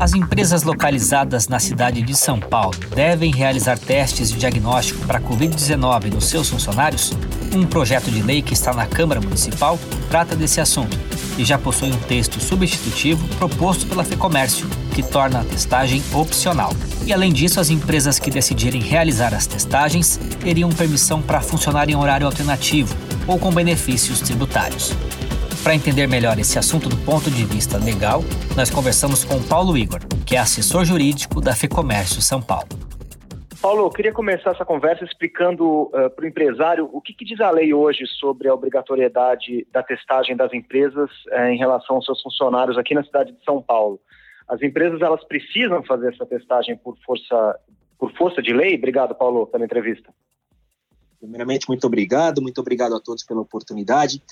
As empresas localizadas na cidade de São Paulo devem realizar testes de diagnóstico para Covid-19 nos seus funcionários? Um projeto de lei que está na Câmara Municipal trata desse assunto e já possui um texto substitutivo proposto pela FEComércio, que torna a testagem opcional. E além disso, as empresas que decidirem realizar as testagens teriam permissão para funcionar em horário alternativo ou com benefícios tributários. Para entender melhor esse assunto do ponto de vista legal, nós conversamos com Paulo Igor, que é assessor jurídico da FEComércio São Paulo. Paulo, eu queria começar essa conversa explicando uh, para o empresário o que, que, diz a lei hoje sobre a obrigatoriedade da testagem das empresas uh, em relação aos seus funcionários aqui na cidade de São Paulo. As empresas elas precisam fazer essa testagem por força por força de lei? Obrigado, Paulo, pela entrevista. Primeiramente, muito obrigado, muito obrigado a todos pela oportunidade.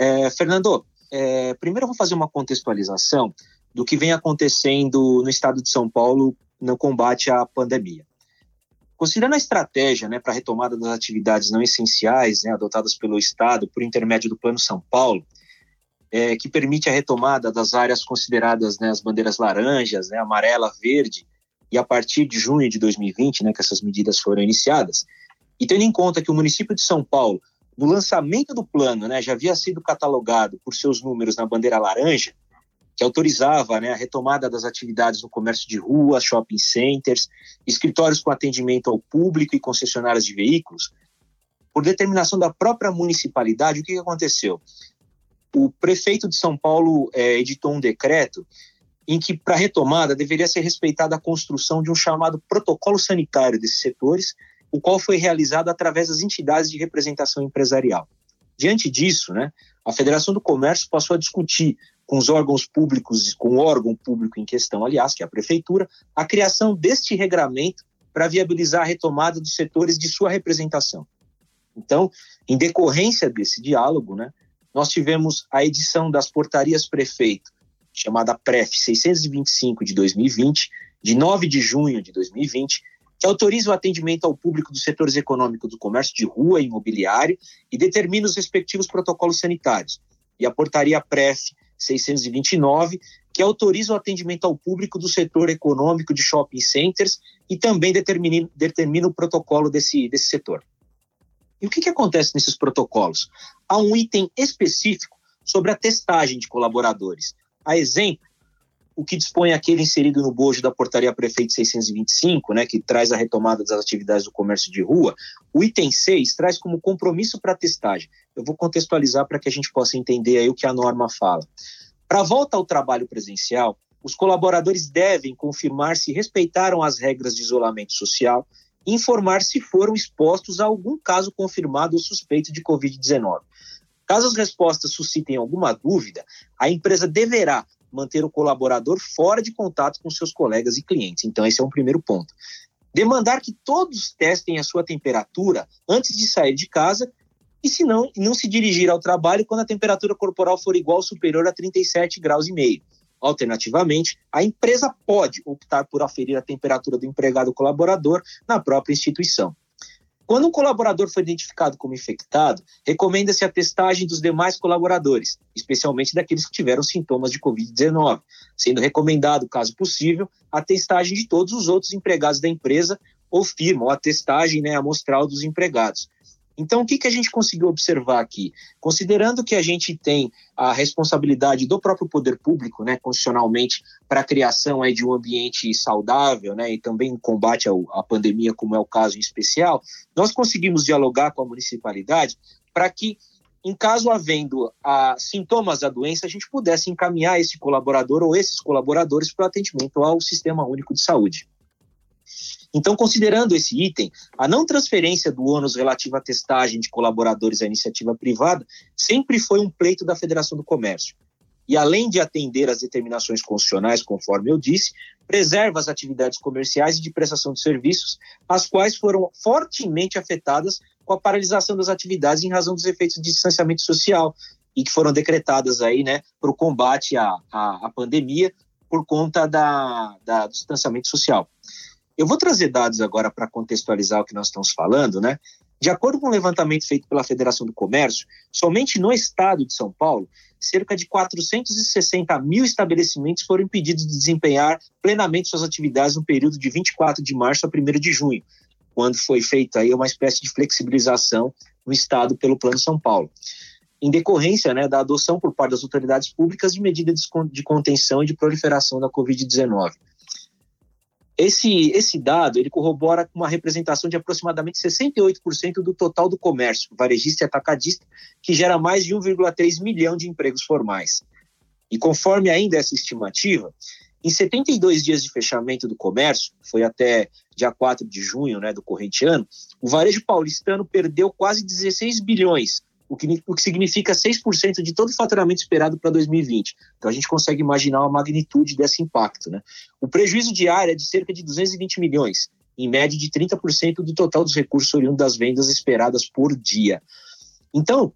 É, Fernando, é, primeiro eu vou fazer uma contextualização do que vem acontecendo no estado de São Paulo no combate à pandemia. Considerando a estratégia né, para a retomada das atividades não essenciais né, adotadas pelo Estado por intermédio do Plano São Paulo, é, que permite a retomada das áreas consideradas né, as bandeiras laranjas, né, amarela, verde, e a partir de junho de 2020, né, que essas medidas foram iniciadas, e tendo em conta que o município de São Paulo no lançamento do plano, né, já havia sido catalogado por seus números na bandeira laranja, que autorizava né, a retomada das atividades no comércio de rua, shopping centers, escritórios com atendimento ao público e concessionárias de veículos, por determinação da própria municipalidade, o que aconteceu? O prefeito de São Paulo é, editou um decreto em que, para retomada, deveria ser respeitada a construção de um chamado protocolo sanitário desses setores, o qual foi realizado através das entidades de representação empresarial. Diante disso, né, a Federação do Comércio passou a discutir com os órgãos públicos, com o órgão público em questão, aliás, que é a prefeitura, a criação deste regramento para viabilizar a retomada dos setores de sua representação. Então, em decorrência desse diálogo, né, nós tivemos a edição das portarias prefeito, chamada PREF 625 de 2020, de 9 de junho de 2020, que autoriza o atendimento ao público dos setores econômicos do comércio de rua e imobiliário e determina os respectivos protocolos sanitários. E a portaria PREF 629, que autoriza o atendimento ao público do setor econômico de shopping centers e também determina, determina o protocolo desse, desse setor. E o que, que acontece nesses protocolos? Há um item específico sobre a testagem de colaboradores. A exemplo o que dispõe aquele inserido no bojo da portaria prefeito 625, né, que traz a retomada das atividades do comércio de rua, o item 6 traz como compromisso para testagem. Eu vou contextualizar para que a gente possa entender aí o que a norma fala. Para a volta ao trabalho presencial, os colaboradores devem confirmar se respeitaram as regras de isolamento social e informar se foram expostos a algum caso confirmado ou suspeito de Covid-19. Caso as respostas suscitem alguma dúvida, a empresa deverá manter o colaborador fora de contato com seus colegas e clientes. Então, esse é um primeiro ponto. Demandar que todos testem a sua temperatura antes de sair de casa e, se não, não se dirigir ao trabalho quando a temperatura corporal for igual ou superior a 37 graus e meio. Alternativamente, a empresa pode optar por aferir a temperatura do empregado colaborador na própria instituição. Quando um colaborador foi identificado como infectado, recomenda-se a testagem dos demais colaboradores, especialmente daqueles que tiveram sintomas de Covid-19, sendo recomendado, caso possível, a testagem de todos os outros empregados da empresa ou firma, ou a testagem né, amostral dos empregados. Então, o que, que a gente conseguiu observar aqui? Considerando que a gente tem a responsabilidade do próprio poder público, né, constitucionalmente, para a criação aí, de um ambiente saudável né, e também combate à pandemia, como é o caso em especial, nós conseguimos dialogar com a municipalidade para que, em caso havendo a, sintomas da doença, a gente pudesse encaminhar esse colaborador ou esses colaboradores para o atendimento ao Sistema Único de Saúde. Então, considerando esse item, a não transferência do ônus relativo à testagem de colaboradores à iniciativa privada sempre foi um pleito da Federação do Comércio. E além de atender às determinações constitucionais, conforme eu disse, preserva as atividades comerciais e de prestação de serviços, as quais foram fortemente afetadas com a paralisação das atividades em razão dos efeitos de distanciamento social e que foram decretadas aí, né, para o combate à, à, à, pandemia por conta da, da, do distanciamento social. Eu vou trazer dados agora para contextualizar o que nós estamos falando, né? De acordo com um levantamento feito pela Federação do Comércio, somente no estado de São Paulo, cerca de 460 mil estabelecimentos foram impedidos de desempenhar plenamente suas atividades no período de 24 de março a 1 de junho, quando foi feita aí uma espécie de flexibilização no estado pelo Plano São Paulo, em decorrência né, da adoção por parte das autoridades públicas de medidas de contenção e de proliferação da Covid-19. Esse, esse dado ele corrobora uma representação de aproximadamente 68% do total do comércio, varejista e atacadista, que gera mais de 1,3 milhão de empregos formais. E conforme ainda essa estimativa, em 72 dias de fechamento do comércio, foi até dia 4 de junho né, do corrente ano, o varejo paulistano perdeu quase 16 bilhões, o que, o que significa 6% de todo o faturamento esperado para 2020. Então a gente consegue imaginar a magnitude desse impacto. Né? O prejuízo diário é de cerca de 220 milhões, em média de 30% do total dos recursos oriundos das vendas esperadas por dia. Então,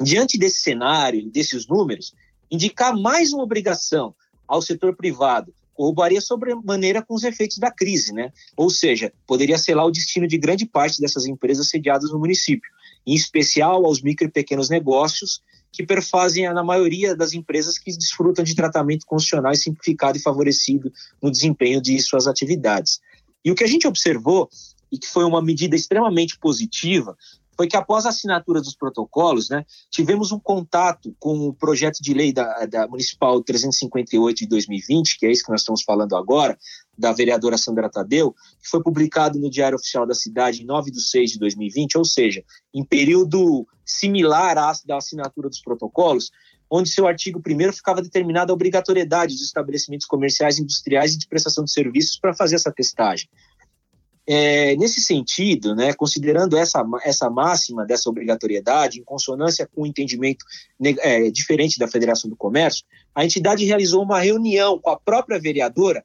diante desse cenário, desses números, indicar mais uma obrigação ao setor privado corroboraria sobremaneira com os efeitos da crise, né? Ou seja, poderia selar o destino de grande parte dessas empresas sediadas no município em especial aos micro e pequenos negócios, que perfazem na maioria das empresas que desfrutam de tratamento constitucional simplificado e favorecido no desempenho de suas atividades. E o que a gente observou, e que foi uma medida extremamente positiva, foi que após a assinatura dos protocolos, né, tivemos um contato com o projeto de lei da, da Municipal 358 de 2020, que é isso que nós estamos falando agora, da vereadora Sandra Tadeu, que foi publicado no Diário Oficial da Cidade em 9 de 6 de 2020, ou seja, em período similar à da assinatura dos protocolos, onde seu artigo 1 ficava determinada a obrigatoriedade dos estabelecimentos comerciais, industriais e de prestação de serviços para fazer essa testagem. É, nesse sentido, né, considerando essa, essa máxima dessa obrigatoriedade, em consonância com o entendimento é, diferente da Federação do Comércio, a entidade realizou uma reunião com a própria vereadora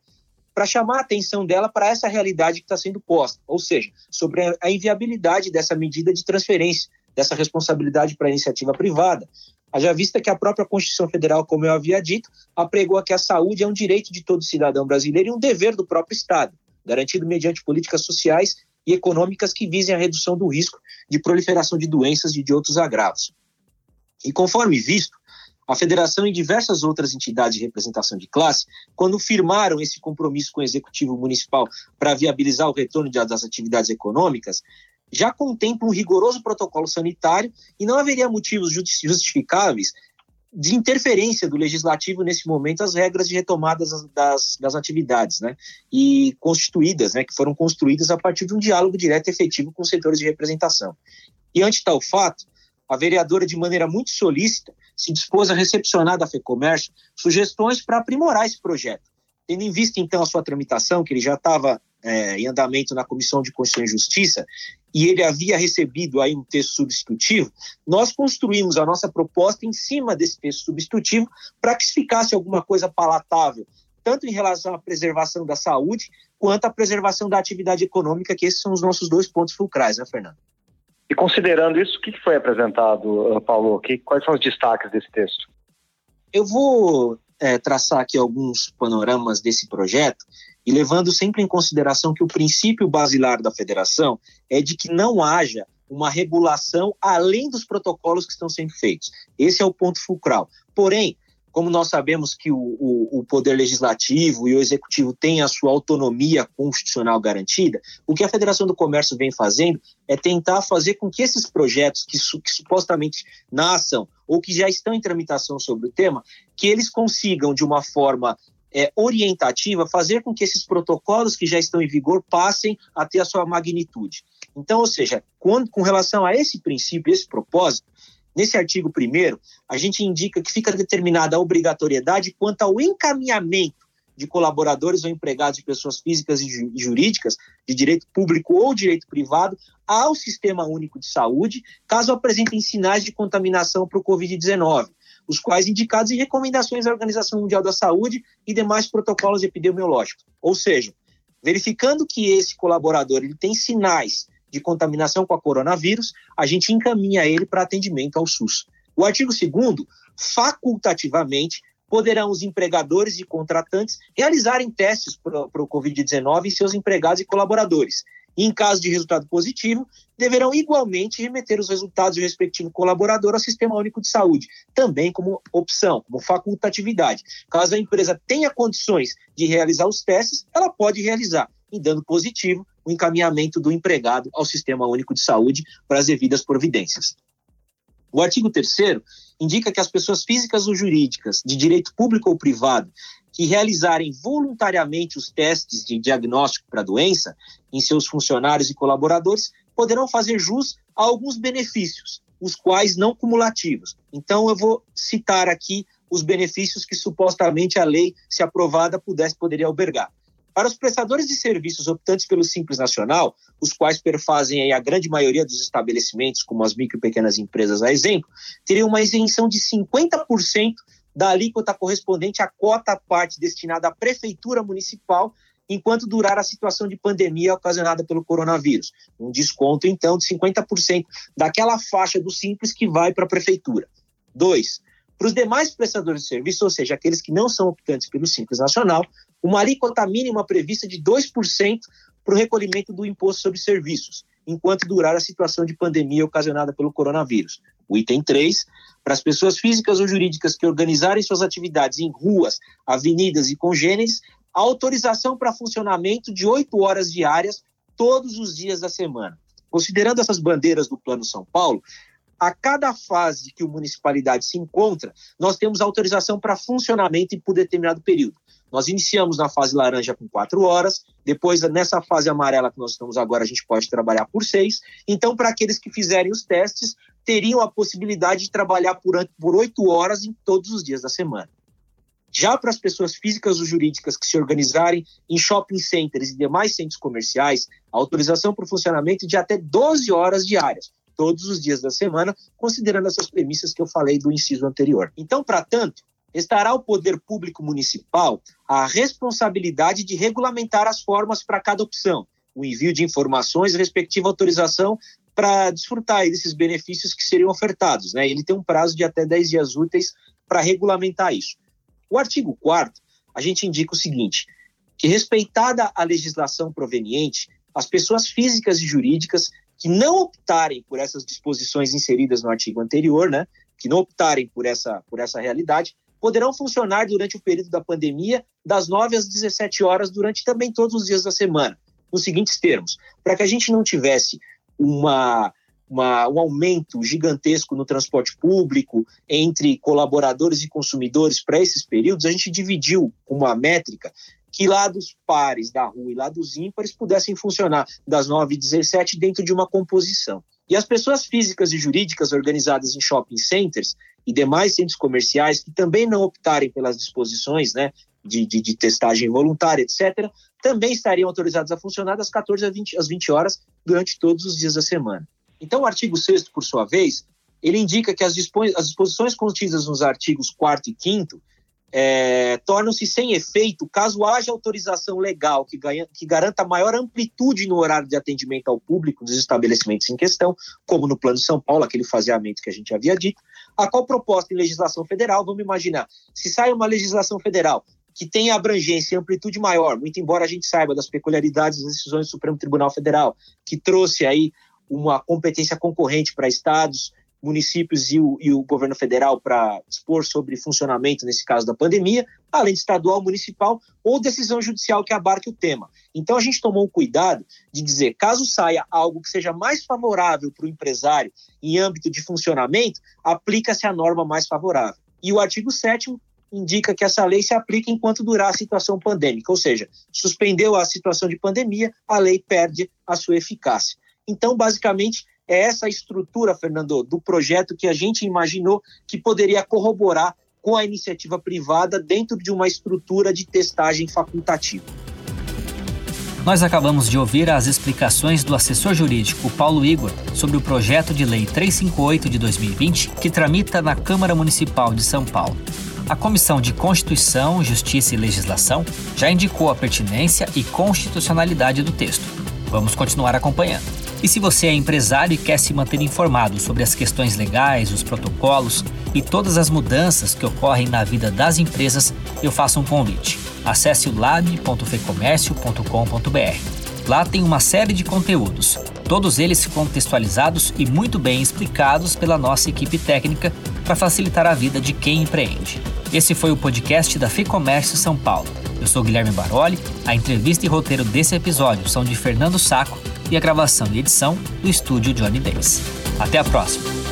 para chamar a atenção dela para essa realidade que está sendo posta, ou seja, sobre a inviabilidade dessa medida de transferência dessa responsabilidade para a iniciativa privada, haja vista que a própria Constituição Federal, como eu havia dito, apregou que a saúde é um direito de todo cidadão brasileiro e um dever do próprio Estado garantido mediante políticas sociais e econômicas que visem a redução do risco de proliferação de doenças e de outros agravos. E conforme visto, a federação e diversas outras entidades de representação de classe, quando firmaram esse compromisso com o executivo municipal para viabilizar o retorno das atividades econômicas, já contemplam um rigoroso protocolo sanitário e não haveria motivos justificáveis de interferência do legislativo nesse momento as regras de retomada das, das atividades, né? E constituídas, né? Que foram construídas a partir de um diálogo direto e efetivo com os setores de representação. E ante tal fato, a vereadora, de maneira muito solícita, se dispôs a recepcionar da FEComércio sugestões para aprimorar esse projeto. Tendo em vista, então, a sua tramitação, que ele já estava é, em andamento na Comissão de Constituição e Justiça, e ele havia recebido aí um texto substitutivo, nós construímos a nossa proposta em cima desse texto substitutivo para que se ficasse alguma coisa palatável, tanto em relação à preservação da saúde, quanto à preservação da atividade econômica, que esses são os nossos dois pontos fulcrais, né, Fernando? E considerando isso, o que foi apresentado, Paulo? Que, quais são os destaques desse texto? Eu vou é, traçar aqui alguns panoramas desse projeto e levando sempre em consideração que o princípio basilar da federação é de que não haja uma regulação além dos protocolos que estão sendo feitos. Esse é o ponto fulcral. Porém, como nós sabemos que o, o, o, poder legislativo e o executivo têm a sua autonomia constitucional garantida, o que a Federação do Comércio vem fazendo é tentar fazer com que esses projetos que, que supostamente nasçam ou que já estão em tramitação sobre o tema, que eles consigam, de uma forma é, orientativa fazer com que esses protocolos que já estão em vigor passem a ter a sua magnitude. Então, ou seja, quando, com relação a esse princípio, esse propósito, nesse artigo 1 a gente indica que fica determinada a obrigatoriedade quanto ao encaminhamento de colaboradores ou empregados de pessoas físicas e jurídicas, de direito público ou direito privado, ao Sistema Único de Saúde, caso apresentem sinais de contaminação para o Covid-19 os quais indicados em recomendações da Organização Mundial da Saúde e demais protocolos epidemiológicos. Ou seja, verificando que esse colaborador ele tem sinais de contaminação com a coronavírus, a gente encaminha ele para atendimento ao SUS. O artigo 2 facultativamente, poderão os empregadores e contratantes realizarem testes para o Covid-19 em seus empregados e colaboradores. E, em caso de resultado positivo, deverão igualmente remeter os resultados do respectivo colaborador ao Sistema Único de Saúde, também como opção, como facultatividade. Caso a empresa tenha condições de realizar os testes, ela pode realizar, e dando positivo, o encaminhamento do empregado ao Sistema Único de Saúde para as devidas providências. O artigo 3 indica que as pessoas físicas ou jurídicas, de direito público ou privado, que realizarem voluntariamente os testes de diagnóstico para doença em seus funcionários e colaboradores poderão fazer jus a alguns benefícios, os quais não cumulativos. Então, eu vou citar aqui os benefícios que supostamente a lei, se aprovada, pudesse poderia albergar. Para os prestadores de serviços optantes pelo Simples Nacional, os quais perfazem a grande maioria dos estabelecimentos, como as micro e pequenas empresas, a exemplo, teriam uma isenção de 50% da alíquota correspondente à cota parte destinada à prefeitura municipal enquanto durar a situação de pandemia ocasionada pelo coronavírus. Um desconto, então, de 50% daquela faixa do Simples que vai para a prefeitura. Dois, para os demais prestadores de serviço, ou seja, aqueles que não são optantes pelo Simples Nacional, uma alíquota mínima prevista de 2% para o recolhimento do imposto sobre serviços, enquanto durar a situação de pandemia ocasionada pelo coronavírus. O item 3, para as pessoas físicas ou jurídicas que organizarem suas atividades em ruas, avenidas e congêneres, autorização para funcionamento de 8 horas diárias todos os dias da semana. Considerando essas bandeiras do Plano São Paulo, a cada fase que a municipalidade se encontra, nós temos autorização para funcionamento por determinado período. Nós iniciamos na fase laranja com quatro horas, depois nessa fase amarela que nós estamos agora, a gente pode trabalhar por seis. Então, para aqueles que fizerem os testes, teriam a possibilidade de trabalhar por oito horas em todos os dias da semana. Já para as pessoas físicas ou jurídicas que se organizarem em shopping centers e demais centros comerciais, a autorização para o funcionamento de até 12 horas diárias, todos os dias da semana, considerando essas premissas que eu falei do inciso anterior. Então, para tanto, estará o poder público municipal a responsabilidade de regulamentar as formas para cada opção, o envio de informações respectiva autorização para desfrutar desses benefícios que seriam ofertados. Né? Ele tem um prazo de até 10 dias úteis para regulamentar isso. O artigo 4 a gente indica o seguinte, que respeitada a legislação proveniente, as pessoas físicas e jurídicas que não optarem por essas disposições inseridas no artigo anterior, né, que não optarem por essa, por essa realidade, poderão funcionar durante o período da pandemia, das 9 às 17 horas, durante também todos os dias da semana, nos seguintes termos: para que a gente não tivesse uma, uma, um aumento gigantesco no transporte público entre colaboradores e consumidores para esses períodos, a gente dividiu uma métrica que lados pares da rua e lados ímpares pudessem funcionar das 9 às 17 dentro de uma composição. E as pessoas físicas e jurídicas organizadas em shopping centers e demais centros comerciais que também não optarem pelas disposições né, de, de, de testagem voluntária, etc., também estariam autorizados a funcionar das 14 às 20, às 20 horas durante todos os dias da semana. Então, o artigo 6 por sua vez, ele indica que as, disposições contidas nos artigos 4 e 5 é, tornam-se sem efeito caso haja autorização legal que, ganha, que garanta maior amplitude no horário de atendimento ao público dos estabelecimentos em questão, como no Plano São Paulo, aquele faseamento que a gente havia dito, a qual proposta em legislação federal, vamos imaginar, se sai uma legislação federal que tem abrangência e amplitude maior, muito embora a gente saiba das peculiaridades das decisões do Supremo Tribunal Federal, que trouxe aí uma competência concorrente para estados, municípios e o, e o governo federal para expor sobre funcionamento, nesse caso da pandemia, além de estadual, municipal ou decisão judicial que abarque o tema. Então a gente tomou o cuidado de dizer, caso saia algo que seja mais favorável para o empresário em âmbito de funcionamento, aplica-se a norma mais favorável. E o artigo 7 indica que essa lei se aplica enquanto durar a situação pandêmica, ou seja, suspendeu a situação de pandemia, a lei perde a sua eficácia. Então, basicamente, é essa estrutura, Fernando, do projeto que a gente imaginou que poderia corroborar com a iniciativa privada dentro de uma estrutura de testagem facultativa. Nós acabamos de ouvir as explicações do assessor jurídico Paulo Igor sobre o projeto de lei 358 de 2020 que tramita na Câmara Municipal de São Paulo. A Comissão de Constituição, Justiça e Legislação já indicou a pertinência e constitucionalidade do texto. Vamos continuar acompanhando. E se você é empresário e quer se manter informado sobre as questões legais, os protocolos e todas as mudanças que ocorrem na vida das empresas, eu faço um convite. Acesse o lab.fecomércio.com.br. Lá tem uma série de conteúdos, todos eles contextualizados e muito bem explicados pela nossa equipe técnica para facilitar a vida de quem empreende. Esse foi o podcast da Ficomércio São Paulo. Eu sou Guilherme Baroli, a entrevista e roteiro desse episódio são de Fernando Saco e a gravação e edição do estúdio Johnny Days. Até a próxima!